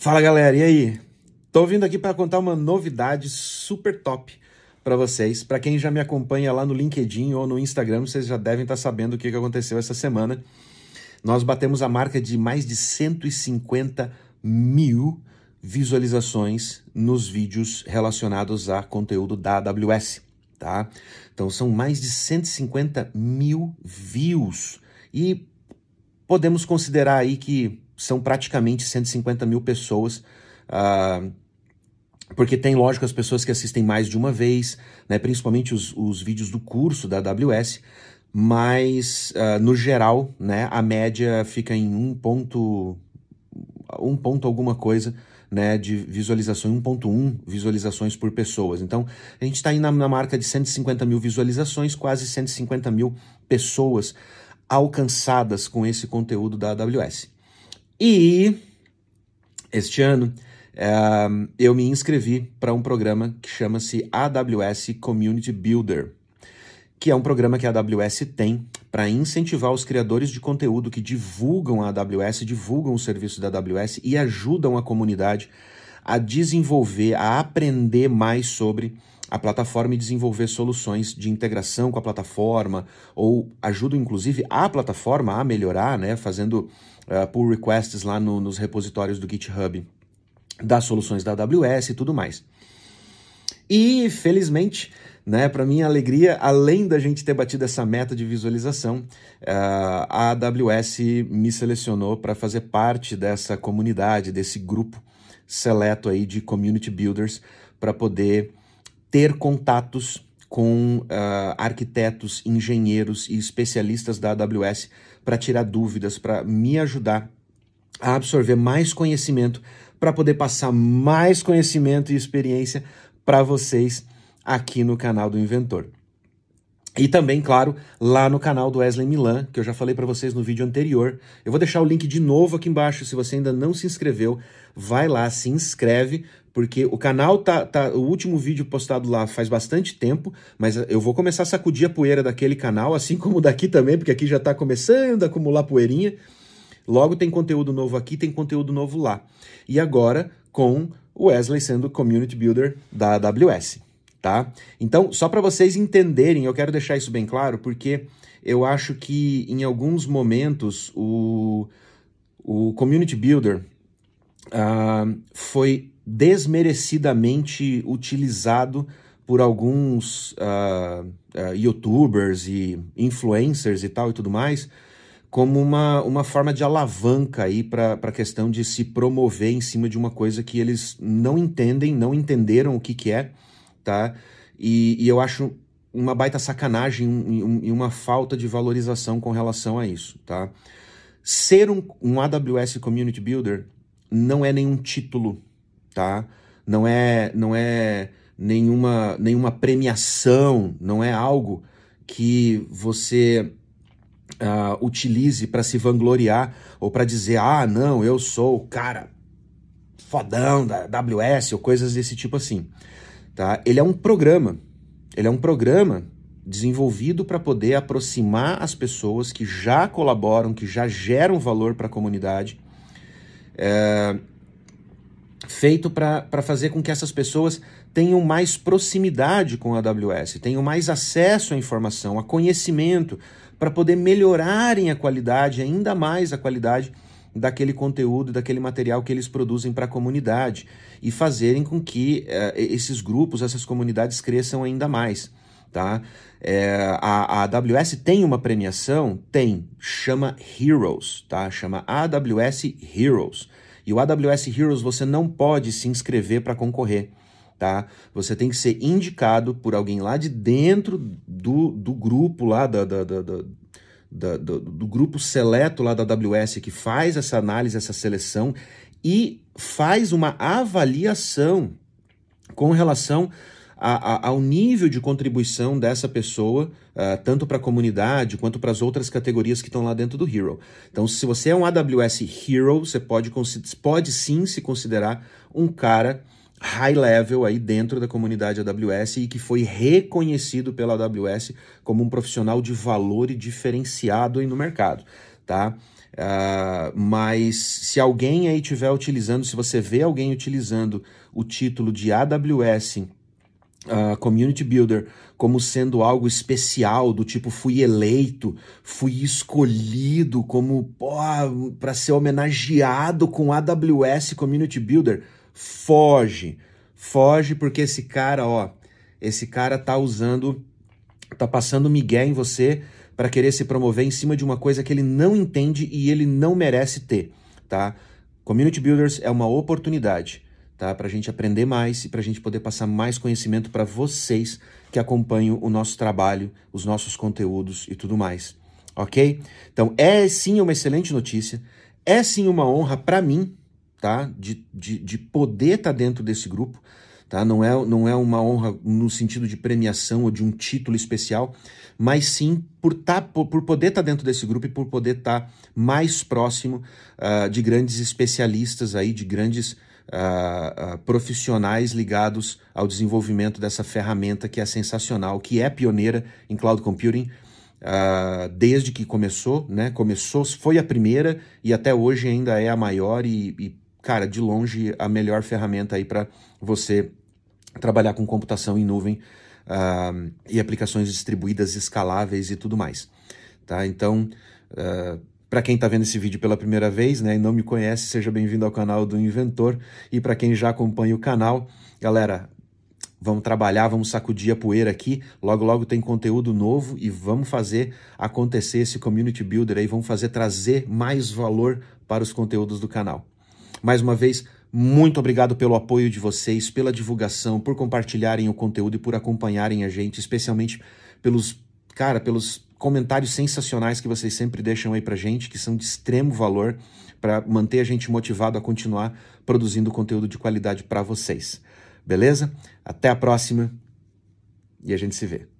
Fala galera, e aí? Tô vindo aqui para contar uma novidade super top para vocês. Para quem já me acompanha lá no LinkedIn ou no Instagram, vocês já devem estar tá sabendo o que aconteceu essa semana. Nós batemos a marca de mais de 150 mil visualizações nos vídeos relacionados a conteúdo da AWS, tá? Então são mais de 150 mil views e podemos considerar aí que são praticamente 150 mil pessoas, uh, porque tem, lógico, as pessoas que assistem mais de uma vez, né, principalmente os, os vídeos do curso da AWS, mas uh, no geral, né, a média fica em um ponto, um ponto alguma coisa, né, de visualização, 1.1 visualizações por pessoas. Então, a gente está aí na, na, marca de 150 mil visualizações, quase 150 mil pessoas alcançadas com esse conteúdo da AWS. E este ano uh, eu me inscrevi para um programa que chama-se AWS Community Builder, que é um programa que a AWS tem para incentivar os criadores de conteúdo que divulgam a AWS, divulgam o serviço da AWS e ajudam a comunidade a desenvolver, a aprender mais sobre a plataforma e desenvolver soluções de integração com a plataforma, ou ajudam inclusive a plataforma a melhorar, né, fazendo uh, pull requests lá no, nos repositórios do GitHub das soluções da AWS e tudo mais. E felizmente, né, para minha alegria, além da gente ter batido essa meta de visualização, uh, a AWS me selecionou para fazer parte dessa comunidade, desse grupo seleto aí de community builders para poder ter contatos com uh, arquitetos, engenheiros e especialistas da AWS para tirar dúvidas, para me ajudar a absorver mais conhecimento, para poder passar mais conhecimento e experiência para vocês aqui no canal do Inventor. E também, claro, lá no canal do Wesley Milan, que eu já falei para vocês no vídeo anterior. Eu vou deixar o link de novo aqui embaixo, se você ainda não se inscreveu, vai lá, se inscreve, porque o canal tá, tá o último vídeo postado lá faz bastante tempo, mas eu vou começar a sacudir a poeira daquele canal, assim como daqui também, porque aqui já está começando a acumular poeirinha. Logo tem conteúdo novo aqui, tem conteúdo novo lá. E agora com o Wesley sendo Community Builder da AWS, tá? Então, só para vocês entenderem, eu quero deixar isso bem claro, porque eu acho que em alguns momentos o, o Community Builder uh, foi desmerecidamente utilizado por alguns uh, uh, youtubers e influencers e tal e tudo mais como uma, uma forma de alavanca aí para a questão de se promover em cima de uma coisa que eles não entendem, não entenderam o que, que é, tá? E, e eu acho uma baita sacanagem e um, uma falta de valorização com relação a isso, tá? Ser um, um AWS Community Builder não é nenhum título, tá? Não é, não é nenhuma, nenhuma premiação, não é algo que você uh, utilize para se vangloriar ou para dizer, ah, não, eu sou o cara fodão da AWS ou coisas desse tipo assim. Tá? Ele é um programa, ele é um programa desenvolvido para poder aproximar as pessoas que já colaboram, que já geram valor para a comunidade, é, feito para fazer com que essas pessoas tenham mais proximidade com a AWS, tenham mais acesso à informação, a conhecimento, para poder melhorarem a qualidade, ainda mais a qualidade daquele conteúdo, daquele material que eles produzem para a comunidade e fazerem com que uh, esses grupos, essas comunidades cresçam ainda mais. Tá? É, a, a AWS tem uma premiação? Tem, chama Heroes, tá? chama AWS Heroes. E o AWS Heroes você não pode se inscrever para concorrer. Tá? Você tem que ser indicado por alguém lá de dentro do, do grupo lá da, da, da, da do, do, grupo seleto lá da AWS que faz essa análise, essa seleção e faz uma avaliação com relação a, a, ao nível de contribuição dessa pessoa, uh, tanto para a comunidade quanto para as outras categorias que estão lá dentro do Hero. Então, se você é um AWS Hero, você pode, pode sim se considerar um cara high level aí dentro da comunidade AWS e que foi reconhecido pela AWS como um profissional de valor e diferenciado aí no mercado, tá? Uh, mas se alguém aí estiver utilizando, se você vê alguém utilizando o título de AWS uh, ah, Community Builder como sendo algo especial, do tipo fui eleito, fui escolhido como para ser homenageado com AWS Community Builder, foge, foge porque esse cara, ó, esse cara tá usando, tá passando migué em você para querer se promover em cima de uma coisa que ele não entende e ele não merece ter, tá? Community Builders é uma oportunidade, tá? Para a gente aprender mais e para a gente poder passar mais conhecimento para vocês que acompanham o nosso trabalho, os nossos conteúdos e tudo mais, ok? Então é sim uma excelente notícia, é sim uma honra para mim, tá? De, de, de poder estar tá dentro desse grupo. Tá? Não, é, não é uma honra no sentido de premiação ou de um título especial, mas sim por, tá, por, por poder estar tá dentro desse grupo e por poder estar tá mais próximo uh, de grandes especialistas aí, de grandes uh, uh, profissionais ligados ao desenvolvimento dessa ferramenta que é sensacional, que é pioneira em cloud computing. desde que começou, né? Começou, foi a primeira e até hoje ainda é a maior e, e cara, de longe a melhor ferramenta aí para você trabalhar com computação em nuvem uh, e aplicações distribuídas, escaláveis e tudo mais. Tá? Então, uh, para quem está vendo esse vídeo pela primeira vez né, e não me conhece, seja bem-vindo ao canal do Inventor. E para quem já acompanha o canal, galera, vamos trabalhar, vamos sacudir a poeira aqui. Logo, logo tem conteúdo novo e vamos fazer acontecer esse community builder aí, vamos fazer trazer mais valor para os conteúdos do canal. Mais uma vez, muito obrigado pelo apoio de vocês, pela divulgação, por compartilharem o conteúdo e por acompanharem a gente, especialmente pelos, cara, pelos comentários sensacionais que vocês sempre deixam aí pra gente, que são de extremo valor para manter a gente motivado a continuar produzindo conteúdo de qualidade para vocês. Beleza? Até a próxima e a gente se vê.